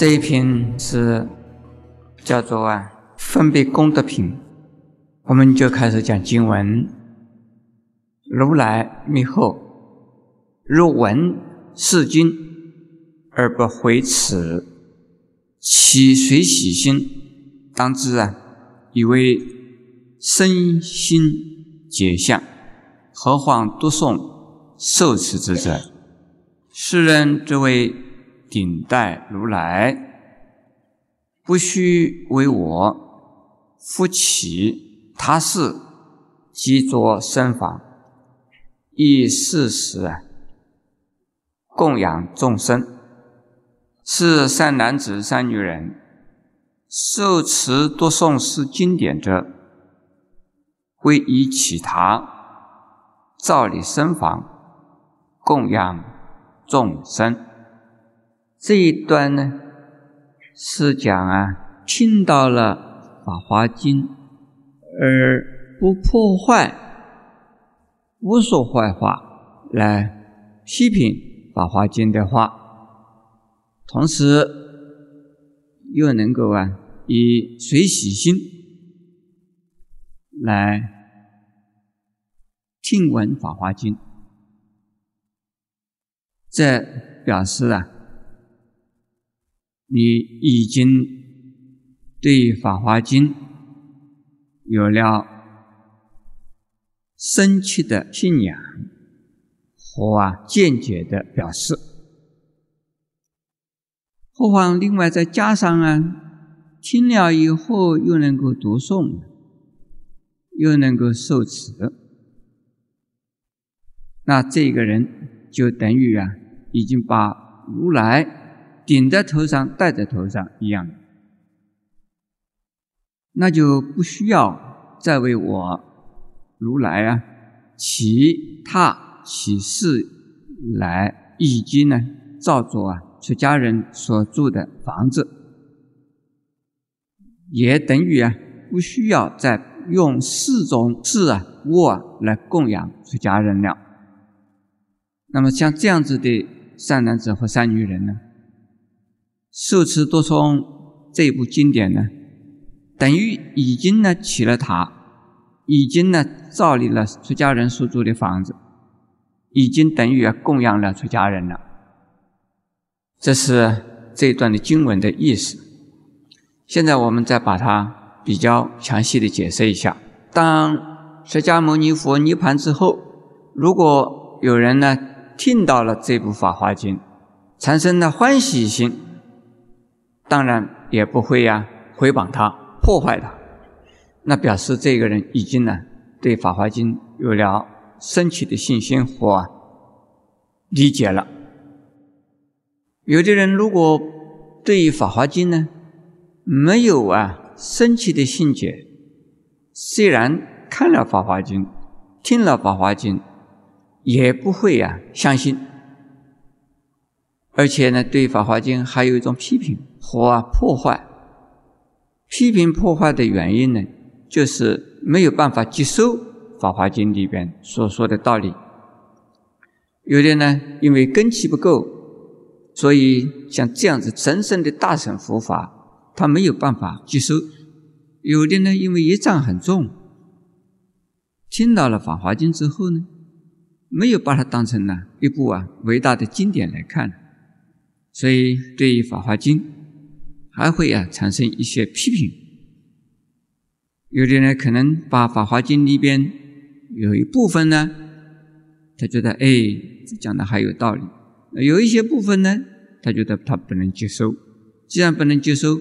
这一篇是叫做啊分别功德品，我们就开始讲经文。如来密后，若闻是经而不回此，其随喜心？当知啊，以为身心解相，何况读诵受持之者？世人之为。顶戴如来，不须为我，复起他事，即作身法，以事实啊，供养众生。是善男子、善女人，受持读诵是经典者，会以其他造立身房，供养众生。这一段呢，是讲啊，听到了《法华经》，而不破坏、不说坏话来批评《法华经》的话，同时又能够啊，以随喜心来听闻《法华经》，这表示啊。你已经对《法华经》有了深切的信仰和啊见解的表示，何况另外再加上啊，听了以后又能够读诵，又能够受持，那这个人就等于啊，已经把如来。顶在头上，戴在头上一样，那就不需要再为我如来啊，其他起事来以及呢造作啊出家人所住的房子，也等于啊不需要再用四种事啊物啊来供养出家人了。那么像这样子的善男子和善女人呢？受持多诵这部经典呢，等于已经呢起了塔，已经呢造立了出家人所住的房子，已经等于供养了出家人了。这是这一段的经文的意思。现在我们再把它比较详细的解释一下：当释迦牟尼佛涅盘之后，如果有人呢听到了这部《法华经》，产生了欢喜心。当然也不会呀，毁谤他，破坏他，那表示这个人已经呢对《法华经》有了深切的信心和理解了。有的人如果对于《法华经》呢没有啊深切的信解，虽然看了《法华经》，听了《法华经》，也不会呀相信。而且呢，对《法华经》还有一种批评和破坏。批评破坏的原因呢，就是没有办法接受《法华经》里边所说的道理。有的呢，因为根气不够，所以像这样子神圣的大乘佛法，他没有办法接受。有的呢，因为业障很重，听到了《法华经》之后呢，没有把它当成呢一部啊伟大的经典来看。所以，对于《法华经》，还会啊产生一些批评。有的人可能把《法华经》里边有一部分呢，他觉得哎，讲的还有道理；有一些部分呢，他觉得他不能接受。既然不能接受，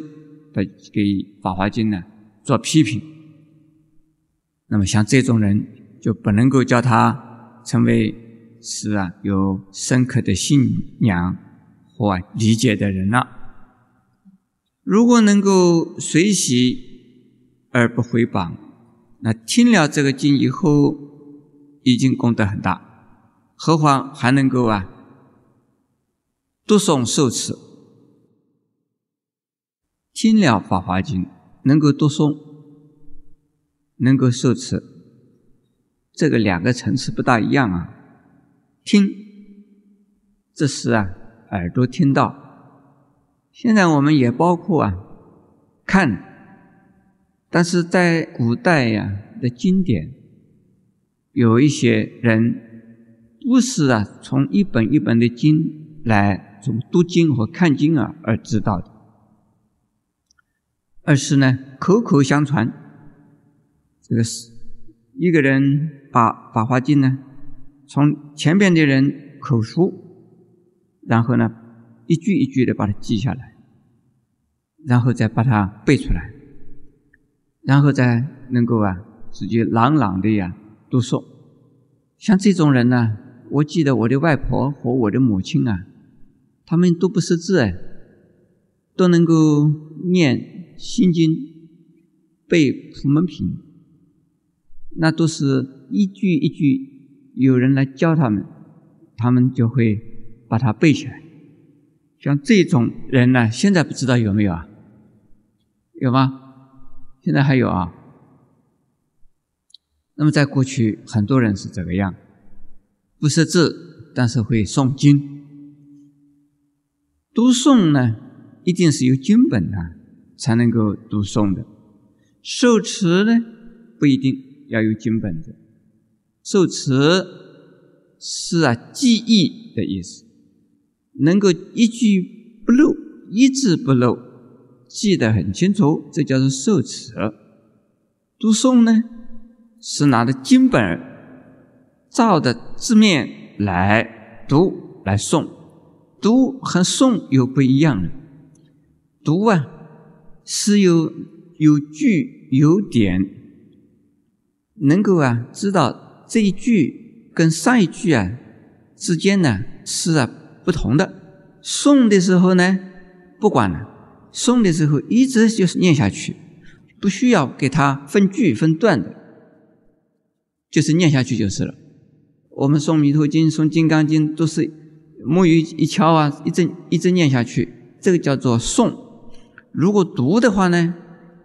他给《法华经》呢做批评。那么，像这种人，就不能够叫他成为是啊有深刻的信仰。或理解的人了，如果能够随喜而不回谤，那听了这个经以后，已经功德很大，何况还能够啊读诵受持，听了《法华经》，能够读诵，能够受持，这个两个层次不大一样啊。听，这是啊。耳朵听到，现在我们也包括啊看，但是在古代呀的经典，有一些人不是啊从一本一本的经来从读经和看经啊而知道的，而是呢口口相传，这个是一个人把《法华经》呢从前边的人口述。然后呢，一句一句的把它记下来，然后再把它背出来，然后再能够啊自己朗朗的呀读诵。像这种人呢，我记得我的外婆和我的母亲啊，他们都不识字哎，都能够念心经、背普门品，那都是一句一句有人来教他们，他们就会。把它背起来，像这种人呢，现在不知道有没有啊？有吗？现在还有啊？那么在过去，很多人是这个样，不识字，但是会诵经。读诵呢，一定是有经本的，才能够读诵的。受持呢，不一定要有经本的。受持是啊，记忆的意思。能够一句不漏，一字不漏，记得很清楚，这叫做受持。读诵呢，是拿着经本照着字面来读来诵，读和诵又不一样了。读啊，是有有句有点，能够啊知道这一句跟上一句啊之间呢是啊。不同的诵的时候呢，不管了，诵的时候一直就是念下去，不需要给它分句分段的，就是念下去就是了。我们诵《弥陀经》、诵《金刚经》都是木鱼一敲啊，一阵一阵念下去，这个叫做诵。如果读的话呢，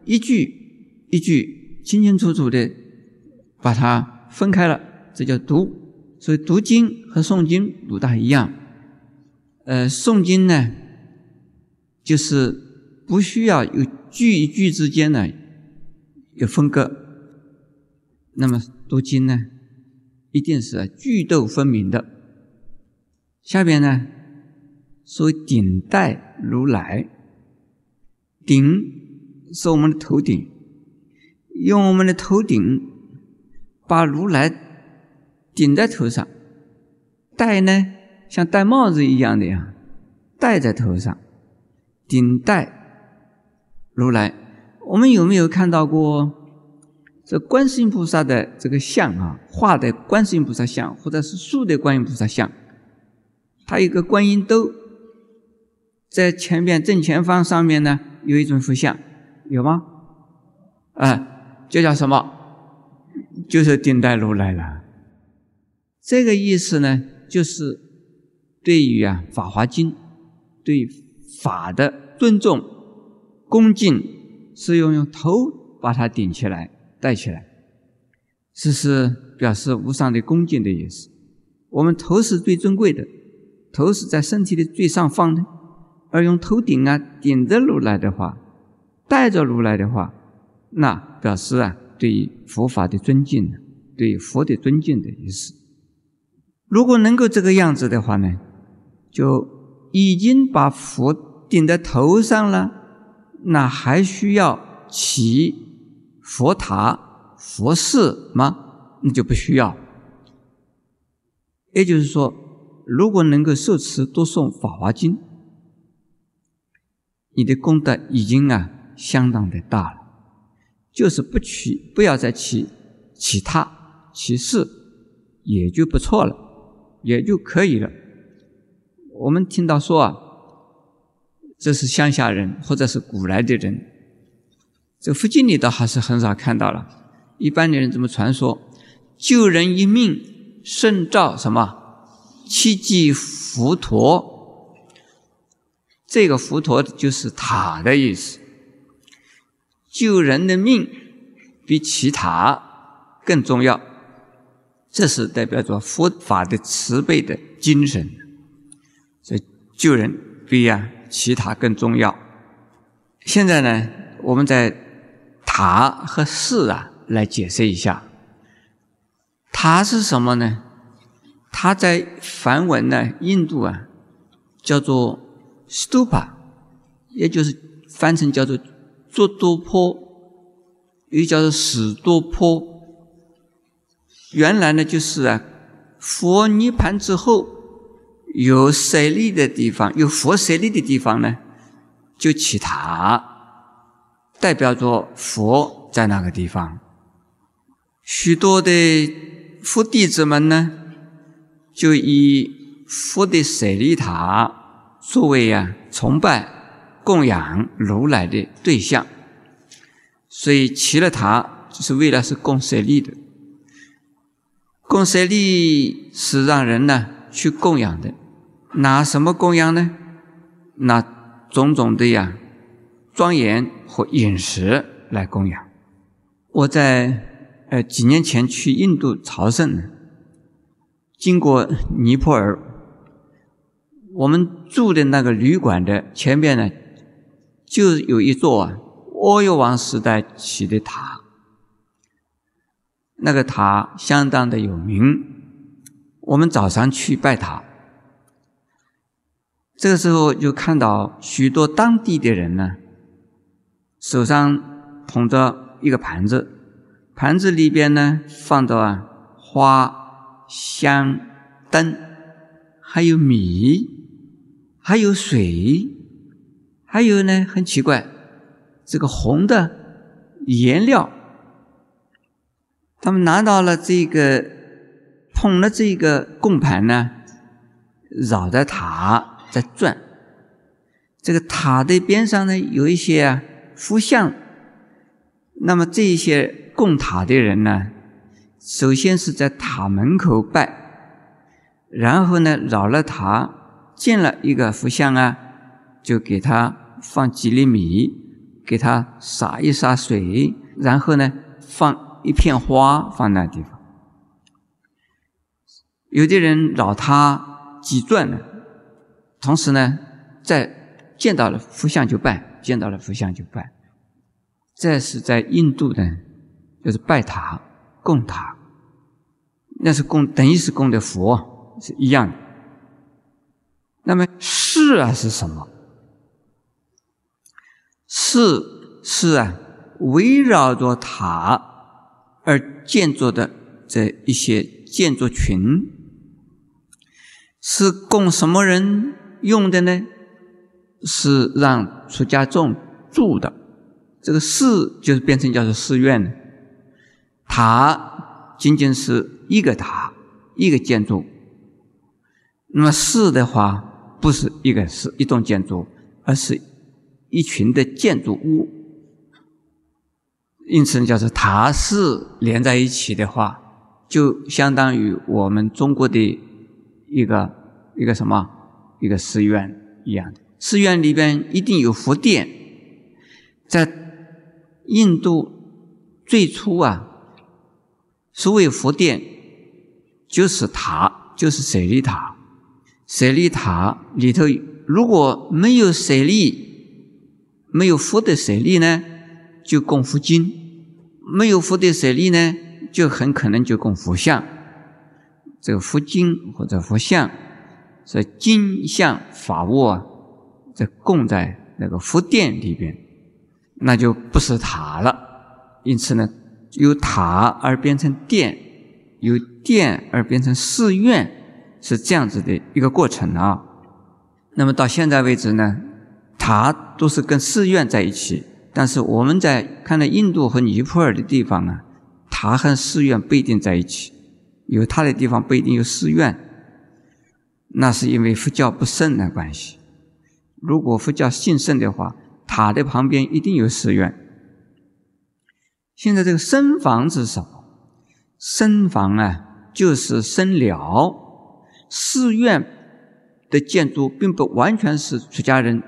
一句一句清清楚楚的把它分开了，这叫读。所以读经和诵经不大一样。呃，诵经呢，就是不需要有句与句之间呢有分割。那么读经呢，一定是句读分明的。下边呢，说顶戴如来，顶是我们的头顶，用我们的头顶把如来顶在头上，戴呢？像戴帽子一样的呀，戴在头上，顶戴如来。我们有没有看到过这观世音菩萨的这个像啊？画的观世音菩萨像，或者是塑的观音菩萨像？它有个观音兜，在前边正前方上面呢，有一种佛像，有吗？啊，这叫什么？就是顶戴如来了。这个意思呢，就是。对于啊《法华经》，对法的尊重、恭敬，是用用头把它顶起来、带起来，这是表示无上的恭敬的意思。我们头是最尊贵的，头是在身体的最上方的，而用头顶啊顶着如来的话，带着如来的话，那表示啊对佛法的尊敬，对佛的尊敬的意思。如果能够这个样子的话呢？就已经把佛顶在头上了，那还需要起佛塔、佛寺吗？那就不需要。也就是说，如果能够受持多诵《法华经》，你的功德已经啊相当的大了。就是不起，不要再起其他其事，也就不错了，也就可以了。我们听到说啊，这是乡下人或者是古来的人，这佛经里倒还是很少看到了。一般的人怎么传说？救人一命胜造什么七级浮陀？这个佛陀就是塔的意思。救人的命比其他更重要，这是代表着佛法的慈悲的精神。所以救人比呀其他更重要。现在呢，我们在塔和寺啊来解释一下。塔是什么呢？它在梵文呢，印度啊叫做 stupa，也就是翻成叫做做多坡，又叫做史多坡。原来呢就是啊，佛涅盘之后有舍利的地方，有佛舍利的地方呢，就起塔，代表着佛在那个地方。许多的佛弟子们呢，就以佛的舍利塔作为啊崇拜、供养如来的对象，所以起了塔就是为了是供舍利的。供舍利是让人呢去供养的，拿什么供养呢？拿种种的呀庄严和饮食来供养。我在呃几年前去印度朝圣呢，经过尼泊尔，我们住的那个旅馆的前面呢，就有一座啊阿育王时代起的塔。那个塔相当的有名，我们早上去拜塔，这个时候就看到许多当地的人呢，手上捧着一个盘子，盘子里边呢放着啊花、香、灯，还有米，还有水，还有呢很奇怪，这个红的颜料。他们拿到了这个捧了这个供盘呢，绕着塔在转。这个塔的边上呢，有一些啊佛像。那么这些供塔的人呢，首先是在塔门口拜，然后呢绕了塔，见了一个佛像啊，就给他放几粒米，给他洒一洒水，然后呢放。一片花放那地方，有的人绕他几转呢，同时呢，在见到了佛像就拜，见到了佛像就拜。这是在印度呢，就是拜塔、供塔，那是供，等于是供的佛是一样的。那么寺啊是什么？寺是啊，围绕着塔。而建筑的这一些建筑群，是供什么人用的呢？是让出家众住的。这个寺就是变成叫做寺院。塔仅仅是一个塔，一个建筑。那么寺的话，不是一个是一栋建筑，而是一群的建筑物。因此呢，叫做塔寺连在一起的话，就相当于我们中国的一个一个什么一个寺院一样的。寺院里边一定有佛殿。在印度最初啊，所谓佛殿就是塔，就是舍利塔。舍利塔里头如果没有舍利，没有佛的舍利呢？就供佛经，没有佛的舍利呢，就很可能就供佛像。这个佛经或者佛像，是金像法物啊，在供在那个佛殿里边，那就不是塔了。因此呢，由塔而变成殿，由殿而变成寺院，是这样子的一个过程啊。那么到现在为止呢，塔都是跟寺院在一起。但是我们在看到印度和尼泊尔的地方啊，塔和寺院不一定在一起，有塔的地方不一定有寺院，那是因为佛教不盛的关系。如果佛教兴盛的话，塔的旁边一定有寺院。现在这个僧房是什么？僧房啊，就是僧寮，寺院的建筑并不完全是出家人。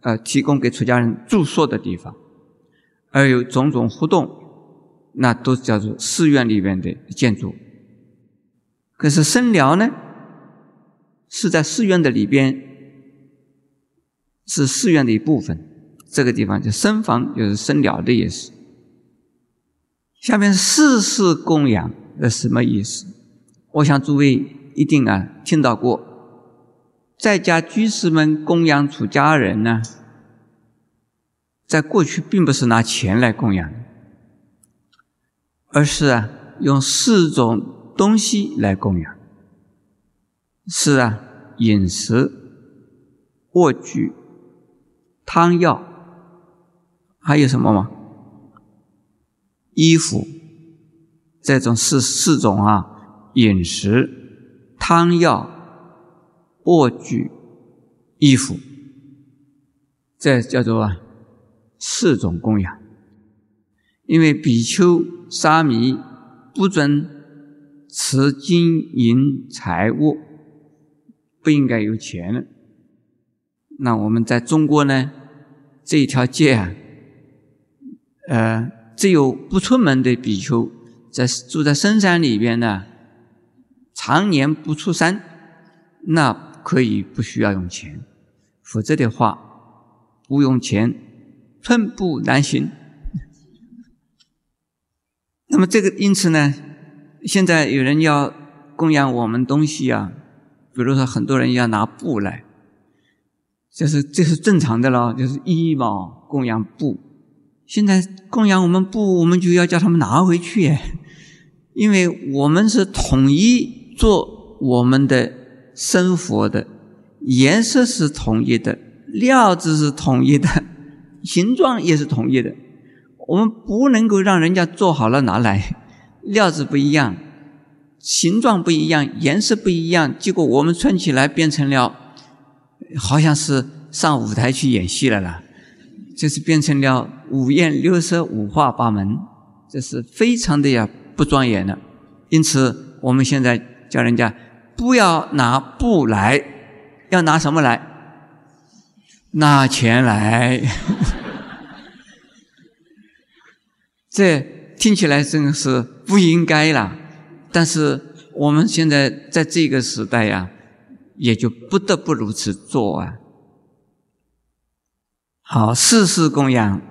呃，提供给出家人住宿的地方，而有种种活动，那都叫做寺院里面的建筑。可是僧寮呢，是在寺院的里边是寺院的一部分。这个地方就僧房，就是僧寮的意思。下面四世供养的什么意思？我想诸位一定啊听到过，在家居士们供养出家人呢，在过去并不是拿钱来供养，而是啊用四种东西来供养。是啊，饮食、卧具、汤药。还有什么吗？衣服，这种四四种啊，饮食、汤药、卧具、衣服，这叫做啊四种供养。因为比丘、沙弥不准持金银财物，不应该有钱了。那我们在中国呢，这一条街啊。呃，只有不出门的比丘，在住在深山里边呢，常年不出山，那可以不需要用钱，否则的话，不用钱，寸步难行。那么这个因此呢，现在有人要供养我们东西啊，比如说很多人要拿布来，这是这是正常的了，就是衣帽供养布。现在供养我们布，我们就要叫他们拿回去，因为我们是统一做我们的生活的，颜色是统一的，料子是统一的，形状也是统一的。我们不能够让人家做好了拿来，料子不一样，形状不一样，颜色不一样，结果我们穿起来变成了，好像是上舞台去演戏了啦。就是变成了五颜六色、五花八门，这是非常的呀不庄严的。因此，我们现在叫人家不要拿布来，要拿什么来？拿钱来。这听起来真的是不应该啦。但是我们现在在这个时代呀，也就不得不如此做啊。好，四世供养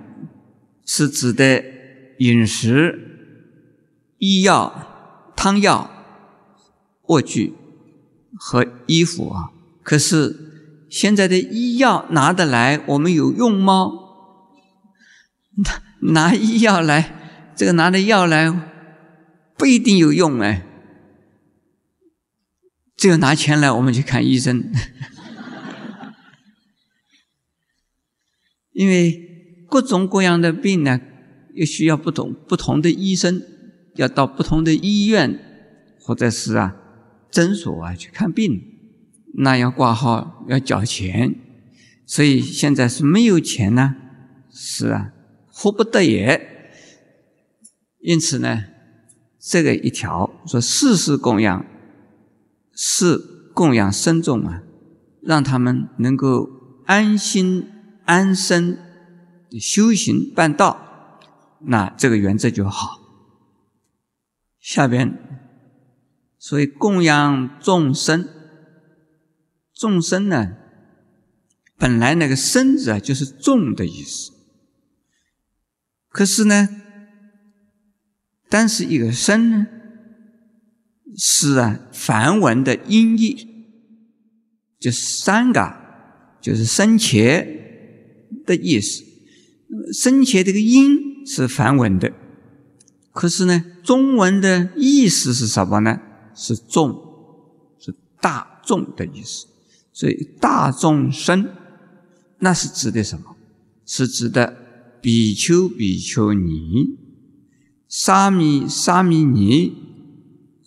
是指的饮食、医药、汤药、卧具和衣服啊。可是现在的医药拿得来，我们有用吗？拿拿医药来，这个拿的药来不一定有用哎。只有拿钱来，我们去看医生。因为各种各样的病呢，又需要不同不同的医生，要到不同的医院或者是啊诊所啊去看病，那要挂号要缴钱，所以现在是没有钱呢，是啊，活不得也。因此呢，这个一条说世事供养，是供养僧众啊，让他们能够安心。安身、修行、办道，那这个原则就好。下边，所以供养众生，众生呢，本来那个“生”字啊，就是众的意思。可是呢，但是一个“生”呢，是啊，梵文的音译，就是三个，就是生前。的意思，生前这个音是梵文的，可是呢，中文的意思是什么呢？是众，是大众的意思。所以大众生，那是指的什么？是指的比丘、比丘尼、沙弥、沙弥尼，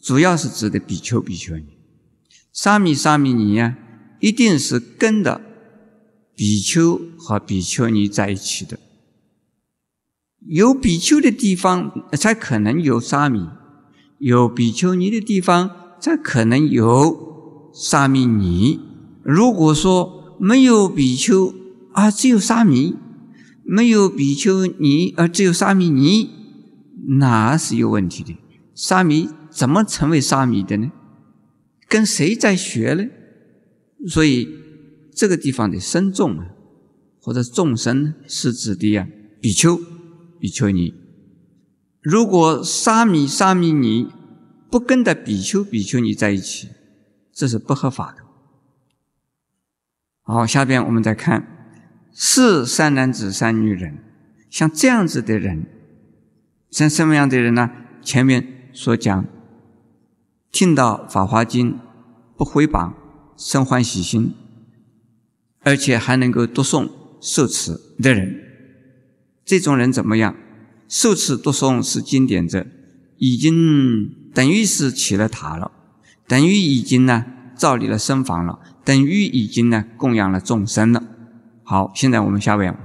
主要是指的比丘、比丘尼。沙弥、沙弥尼呀，一定是跟的。比丘和比丘尼在一起的，有比丘的地方才可能有沙弥，有比丘尼的地方才可能有沙弥尼。如果说没有比丘啊，只有沙弥；没有比丘尼而只有沙弥尼，那是有问题的。沙弥怎么成为沙弥的呢？跟谁在学呢？所以。这个地方的僧众啊，或者众生是指的呀比丘、比丘尼。如果沙弥、沙弥尼不跟的比丘、比丘尼在一起，这是不合法的。好，下边我们再看。是三男子、三女人，像这样子的人，像什么样的人呢？前面所讲，听到《法华经》不回谤，生欢喜心，而且还能够读诵、受持的人，这种人怎么样？受持、读诵是经典者，已经等于是起了塔了，等于已经呢造立了身房了，等于已经呢供养了众生了。好，现在我们下面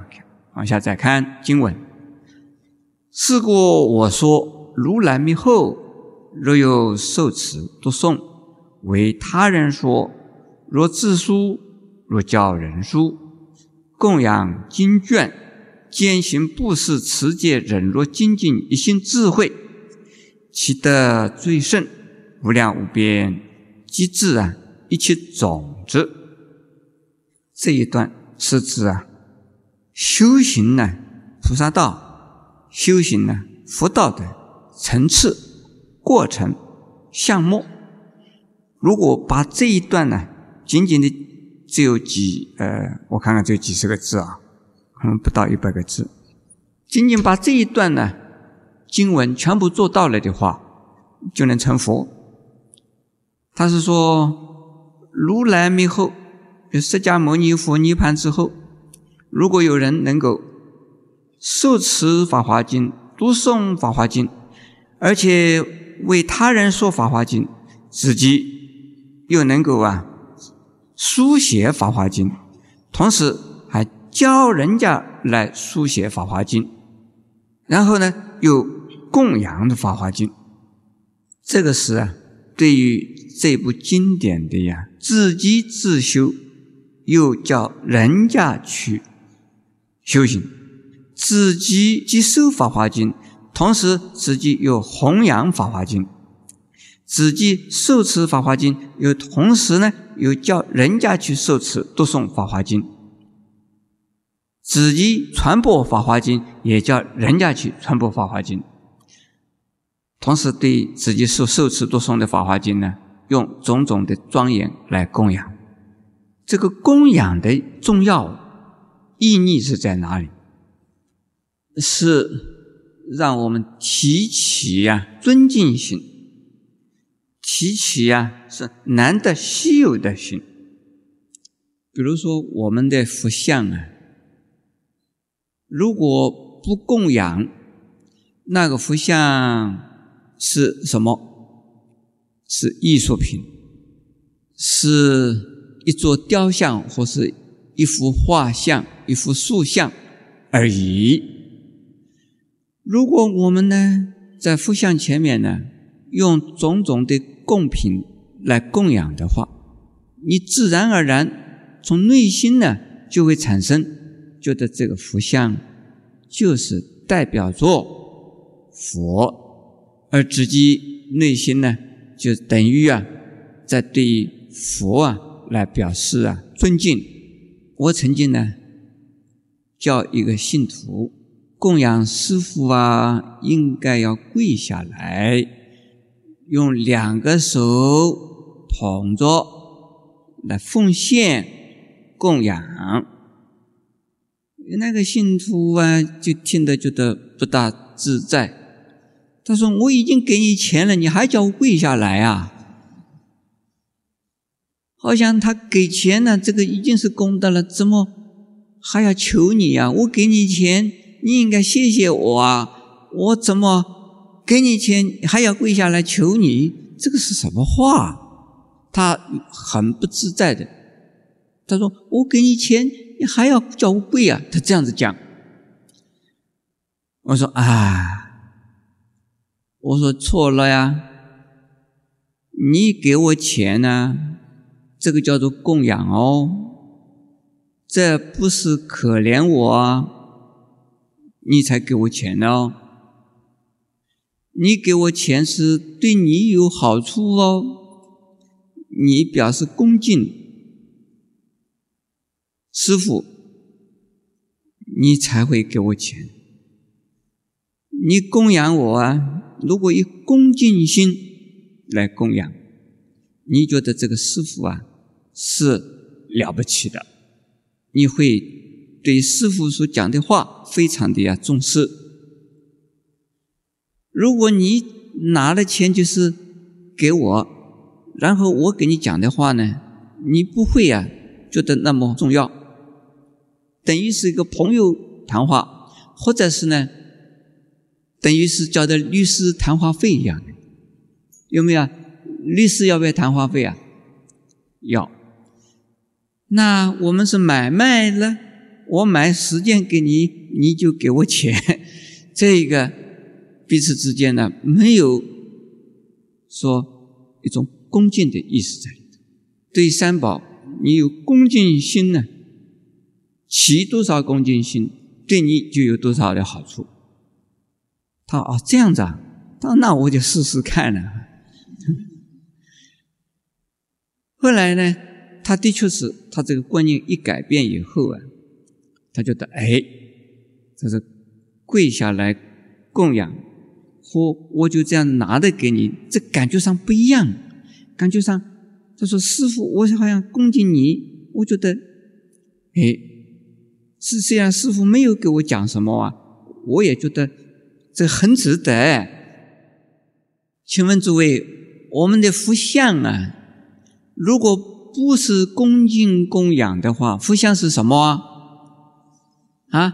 往下再看经文。是故我说，如来灭后，若有受持读诵，为他人说；若自书，若教人书，供养经卷，兼行布施持戒忍辱精进，一心智慧，其德最甚，无量无边，即自然一切种子。这一段。是指啊，修行呢，菩萨道修行呢，佛道的层次、过程、项目。如果把这一段呢，仅仅的只有几呃，我看看只有几十个字啊，可能不到一百个字。仅仅把这一段呢，经文全部做到了的话，就能成佛。他是说，如来灭后。释迦牟尼佛涅盘之后，如果有人能够受持《法华经》、读诵《法华经》，而且为他人说《法华经》，自己又能够啊书写《法华经》，同时还教人家来书写《法华经》，然后呢又供养的《法华经》，这个是啊对于这部经典的呀自己自修。又叫人家去修行，自己接受《法华经》，同时自己又弘扬《法华经》，自己受持《法华经》，又同时呢又叫人家去受持读诵《法华经》，自己传播《法华经》，也叫人家去传播《法华经》，同时对自己所受持读诵的《法华经》呢，用种种的庄严来供养。这个供养的重要意义是在哪里？是让我们提起呀尊敬心，提起呀是难得稀有的心。比如说我们的佛像啊，如果不供养，那个佛像是什么？是艺术品，是。一座雕像或是一幅画像、一幅塑像而已。如果我们呢，在佛像前面呢，用种种的贡品来供养的话，你自然而然从内心呢，就会产生觉得这个佛像就是代表作佛，而自己内心呢，就等于啊，在对佛啊。来表示啊尊敬。我曾经呢叫一个信徒供养师傅啊，应该要跪下来，用两个手捧着来奉献供养。那个信徒啊，就听得觉得不大自在。他说：“我已经给你钱了，你还叫我跪下来啊？”好像他给钱呢，这个已经是功德了，怎么还要求你呀？我给你钱，你应该谢谢我啊！我怎么给你钱还要跪下来求你？这个是什么话？他很不自在的。他说：“我给你钱，你还要叫我跪啊？”他这样子讲。我说：“啊，我说错了呀，你给我钱呢？”这个叫做供养哦，这不是可怜我啊，你才给我钱呢。你给我钱是对你有好处哦，你表示恭敬。师傅你才会给我钱。你供养我啊，如果以恭敬心来供养，你觉得这个师傅啊是了不起的，你会对师傅所讲的话非常的呀重视。如果你拿了钱就是给我，然后我给你讲的话呢，你不会呀觉得那么重要，等于是一个朋友谈话，或者是呢？等于是交的律师谈话费一样的，有没有？律师要不要谈话费啊？要。那我们是买卖了，我买十件给你，你就给我钱，这个彼此之间呢，没有说一种恭敬的意思在里头。对三宝，你有恭敬心呢，起多少恭敬心，对你就有多少的好处。他哦，这样子啊，他那我就试试看了。后来呢，他的确是他这个观念一改变以后啊，他觉得哎，他说跪下来供养，或我就这样拿的给你，这感觉上不一样。感觉上，他说师傅，我好像恭敬你，我觉得，哎，是虽然师傅没有给我讲什么啊，我也觉得。这很值得。请问诸位，我们的佛像啊，如果不是恭敬供养的话，佛像是什么啊？啊，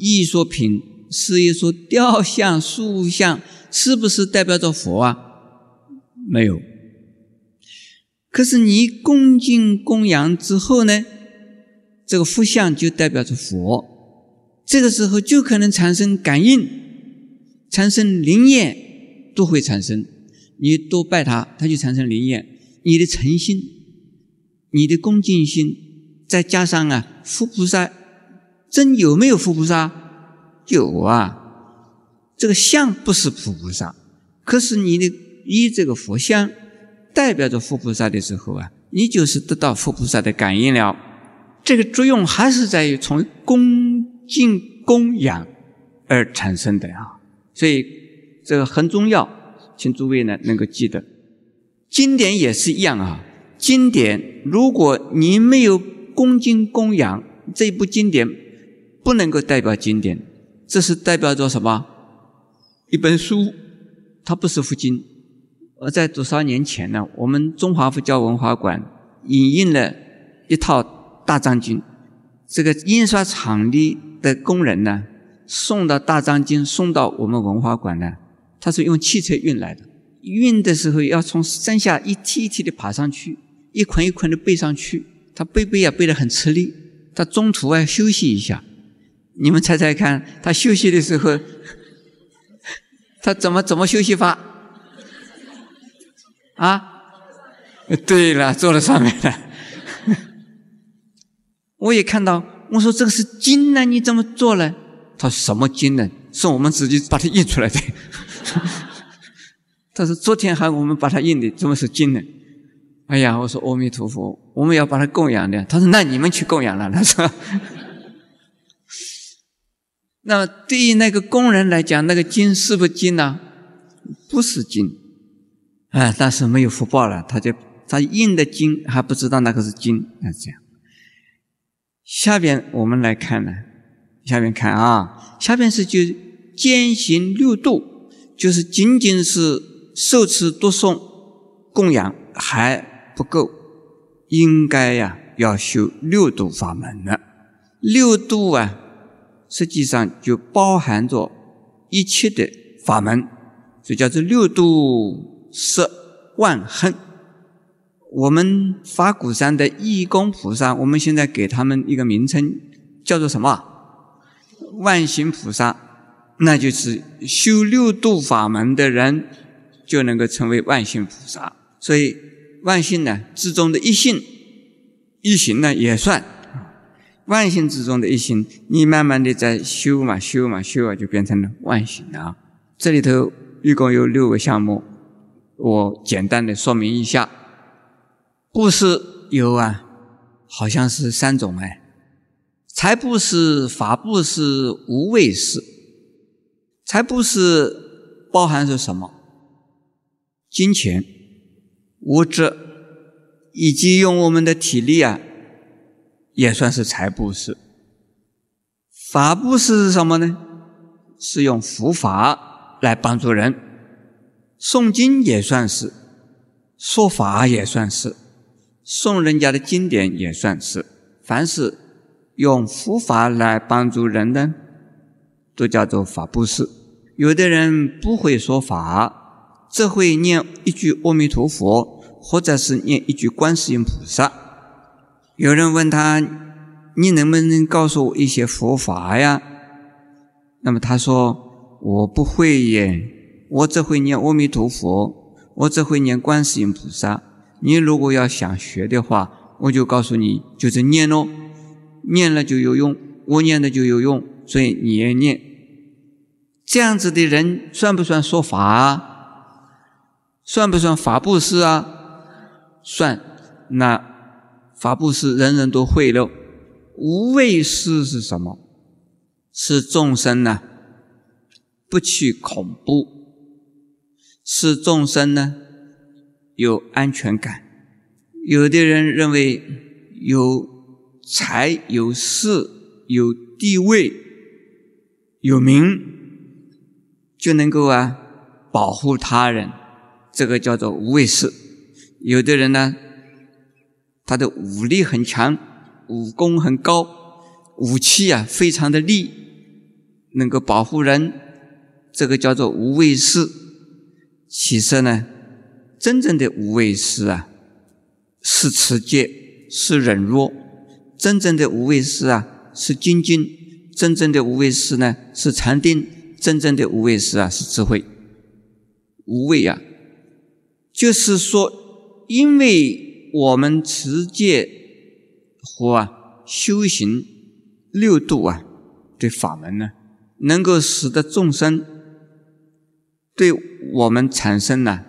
艺术品是一说雕像、塑像，是不是代表着佛啊？没有。可是你恭敬供养之后呢，这个佛像就代表着佛，这个时候就可能产生感应。产生灵验都会产生，你多拜他，他就产生灵验。你的诚心，你的恭敬心，再加上啊，佛菩萨真有没有佛菩萨？有啊，这个像不是佛菩萨，可是你的以这个佛像代表着佛菩萨的时候啊，你就是得到佛菩萨的感应了。这个作用还是在于从恭敬供养而产生的啊。所以这个很重要，请诸位呢能够记得，经典也是一样啊。经典，如果你没有恭敬供养这部经典，不能够代表经典，这是代表着什么？一本书，它不是佛经。而在多少年前呢，我们中华佛教文化馆引印了一套大藏经，这个印刷厂里的工人呢。送到大藏经，送到我们文化馆呢，他是用汽车运来的。运的时候要从山下一梯一梯的爬上去，一捆一捆的背上去，他背背啊背得很吃力。他中途啊休息一下，你们猜猜看，他休息的时候，他怎么怎么休息法？啊？对了，坐在上面了。我也看到，我说这个是经呢，你怎么做了？他说什么经呢？是我们自己把它印出来的。他说：“昨天还我们把它印的，怎么是经呢？”哎呀，我说阿弥陀佛，我们要把它供养的。他说：“那你们去供养了。”他说：“那么对于那个工人来讲，那个金是不是金呢？不是金，啊，但是没有福报了，他就他印的金还不知道那个是金，那，这样。下边我们来看呢。下面看啊，下边是就兼行六度，就是仅仅是受持读诵供养还不够，应该呀要修六度法门了。六度啊，实际上就包含着一切的法门，所以叫做六度摄万恨。我们法鼓山的义工菩萨，我们现在给他们一个名称，叫做什么？万行菩萨，那就是修六度法门的人，就能够成为万行菩萨。所以万行呢之中的一行，一行呢也算万行之中的一行。你慢慢的在修嘛修嘛修啊，就变成了万行了。这里头一共有六个项目，我简单的说明一下。布施有啊，好像是三种哎。财布施、法布施、无畏施。财布施包含着什么？金钱、物质，以及用我们的体力啊，也算是财布施。法布施是什么呢？是用佛法来帮助人，诵经也算是，说法也算是，送人家的经典也算是。凡是用佛法来帮助人的，都叫做法布施。有的人不会说法，只会念一句阿弥陀佛，或者是念一句观世音菩萨。有人问他：“你能不能告诉我一些佛法呀？”那么他说：“我不会耶，我只会念阿弥陀佛，我只会念观世音菩萨。你如果要想学的话，我就告诉你，就是念喽，念了就有用，我念的就有用，所以你也念。这样子的人算不算说法啊？算不算法布施啊？算。那法布施人人都会了。无畏施是什么？是众生呢不去恐怖，是众生呢有安全感。有的人认为有财、有势、有地位、有名，就能够啊保护他人，这个叫做无畏势。有的人呢，他的武力很强，武功很高，武器啊非常的利。能够保护人，这个叫做无畏施。其实呢，真正的无畏施啊，是持戒，是忍辱；真正的无畏施啊，是精进；真正的无畏施呢，是禅定；真正的无畏施啊，是智慧。无畏啊，就是说，因为我们持戒和修行六度啊的法门呢。能够使得众生对我们产生呢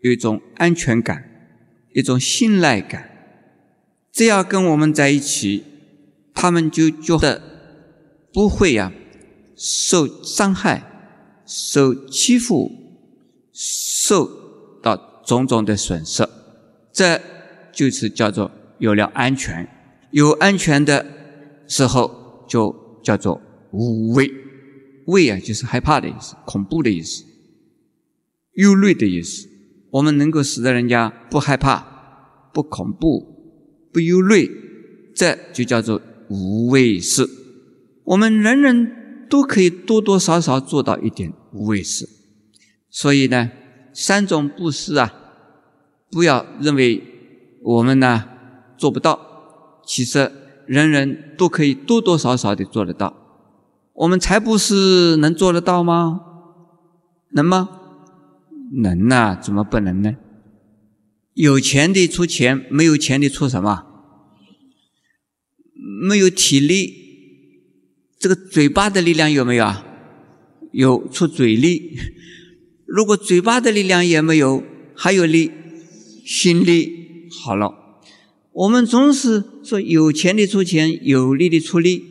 有一种安全感、一种信赖感。只要跟我们在一起，他们就觉得不会呀受伤害、受欺负、受到种种的损失。这就是叫做有了安全。有安全的时候，就叫做。无畏，畏啊，就是害怕的意思，恐怖的意思，忧虑的意思。我们能够使得人家不害怕、不恐怖、不忧虑，这就叫做无畏事。我们人人都可以多多少少做到一点无畏事。所以呢，三种布施啊，不要认为我们呢做不到，其实人人都可以多多少少的做得到。我们财布施能做得到吗？能吗？能呐，怎么不能呢？有钱的出钱，没有钱的出什么？没有体力，这个嘴巴的力量有没有啊？有，出嘴力。如果嘴巴的力量也没有，还有力，心力好了。我们总是说有钱的出钱，有力的出力。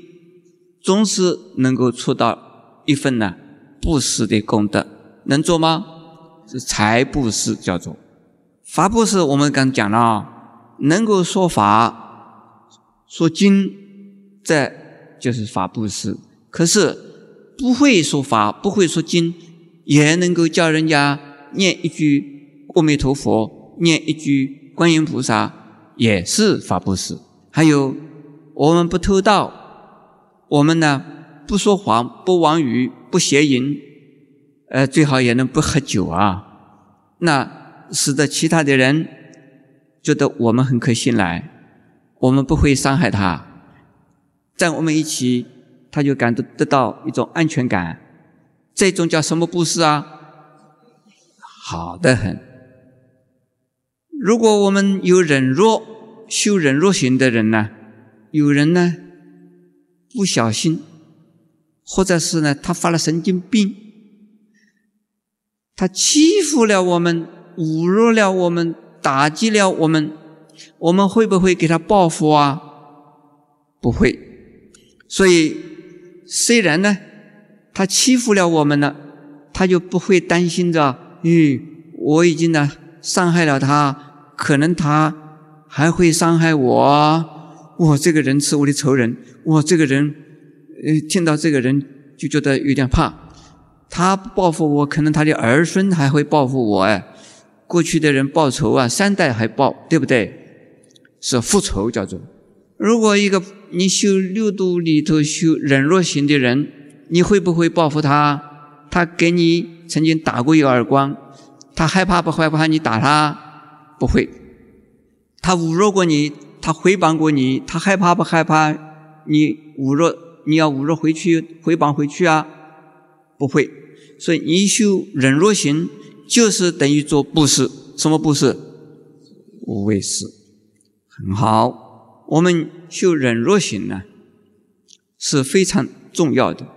总是能够出到一份呢布施的功德，能做吗？是财布施叫做法布施。我们刚讲了，能够说法、说经，这就是法布施。可是不会说法、不会说经，也能够叫人家念一句阿弥陀佛，念一句观音菩萨，也是法布施。还有我们不偷盗。我们呢，不说谎，不妄语，不邪淫，呃，最好也能不喝酒啊。那使得其他的人觉得我们很可信赖，我们不会伤害他，在我们一起，他就感得得到一种安全感。这种叫什么布施啊？好的很。如果我们有忍弱、修忍弱型的人呢，有人呢？不小心，或者是呢，他发了神经病，他欺负了我们，侮辱了我们，打击了我们，我们会不会给他报复啊？不会，所以，虽然呢，他欺负了我们了，他就不会担心着，嗯，我已经呢伤害了他，可能他还会伤害我。我这个人是我的仇人，我这个人，呃，听到这个人就觉得有点怕。他报复我，可能他的儿孙还会报复我哎。过去的人报仇啊，三代还报，对不对？是复仇叫做。如果一个你修六度里头修忍弱型的人，你会不会报复他？他给你曾经打过一个耳光，他害怕不害怕你打他？不会。他侮辱过你。他诽谤过你，他害怕不害怕？你侮辱，你要侮辱回去，诽谤回去啊？不会。所以你修忍辱行，就是等于做布施。什么布施？无畏施。很好。我们修忍辱行呢，是非常重要的。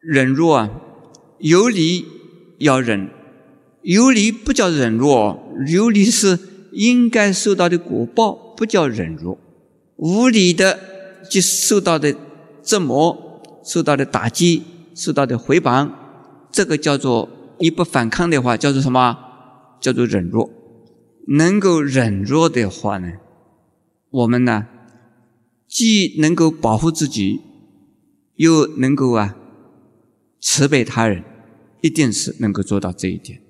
忍辱啊，有理要忍，有理不叫忍辱，有理是应该受到的果报。不叫忍辱，无理的就受到的折磨、受到的打击、受到的回谤，这个叫做你不反抗的话，叫做什么？叫做忍弱。能够忍弱的话呢，我们呢，既能够保护自己，又能够啊慈悲他人，一定是能够做到这一点。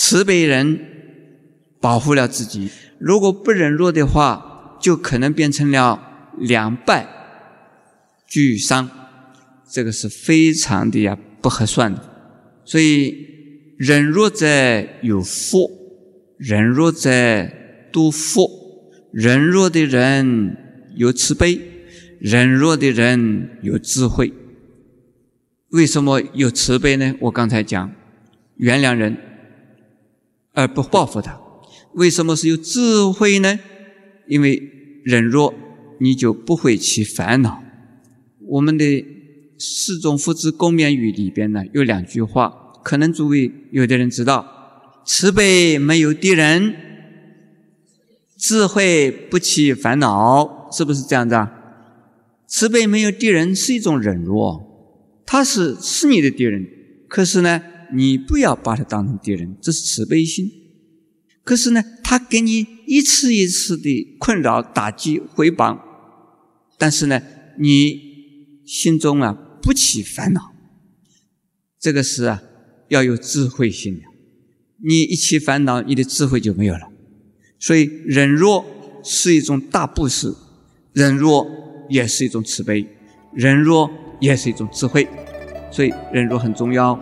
慈悲人，保护了自己。如果不忍弱的话，就可能变成了两败俱伤，这个是非常的呀不合算的。所以忍弱者有福，忍弱者多福，忍弱的人有慈悲，忍弱的人有智慧。为什么有慈悲呢？我刚才讲，原谅人而不报复他。为什么是有智慧呢？因为忍弱，你就不会起烦恼。我们的四种福祉共勉语里边呢，有两句话，可能诸位有的人知道：慈悲没有敌人，智慧不起烦恼，是不是这样子啊？慈悲没有敌人是一种忍弱，他是是你的敌人，可是呢，你不要把他当成敌人，这是慈悲心。可是呢，他给你一次一次的困扰、打击、回谤，但是呢，你心中啊不起烦恼，这个是啊要有智慧心的。你一起烦恼，你的智慧就没有了。所以忍弱是一种大布施，忍弱也是一种慈悲，忍弱也是一种智慧，所以忍弱很重要。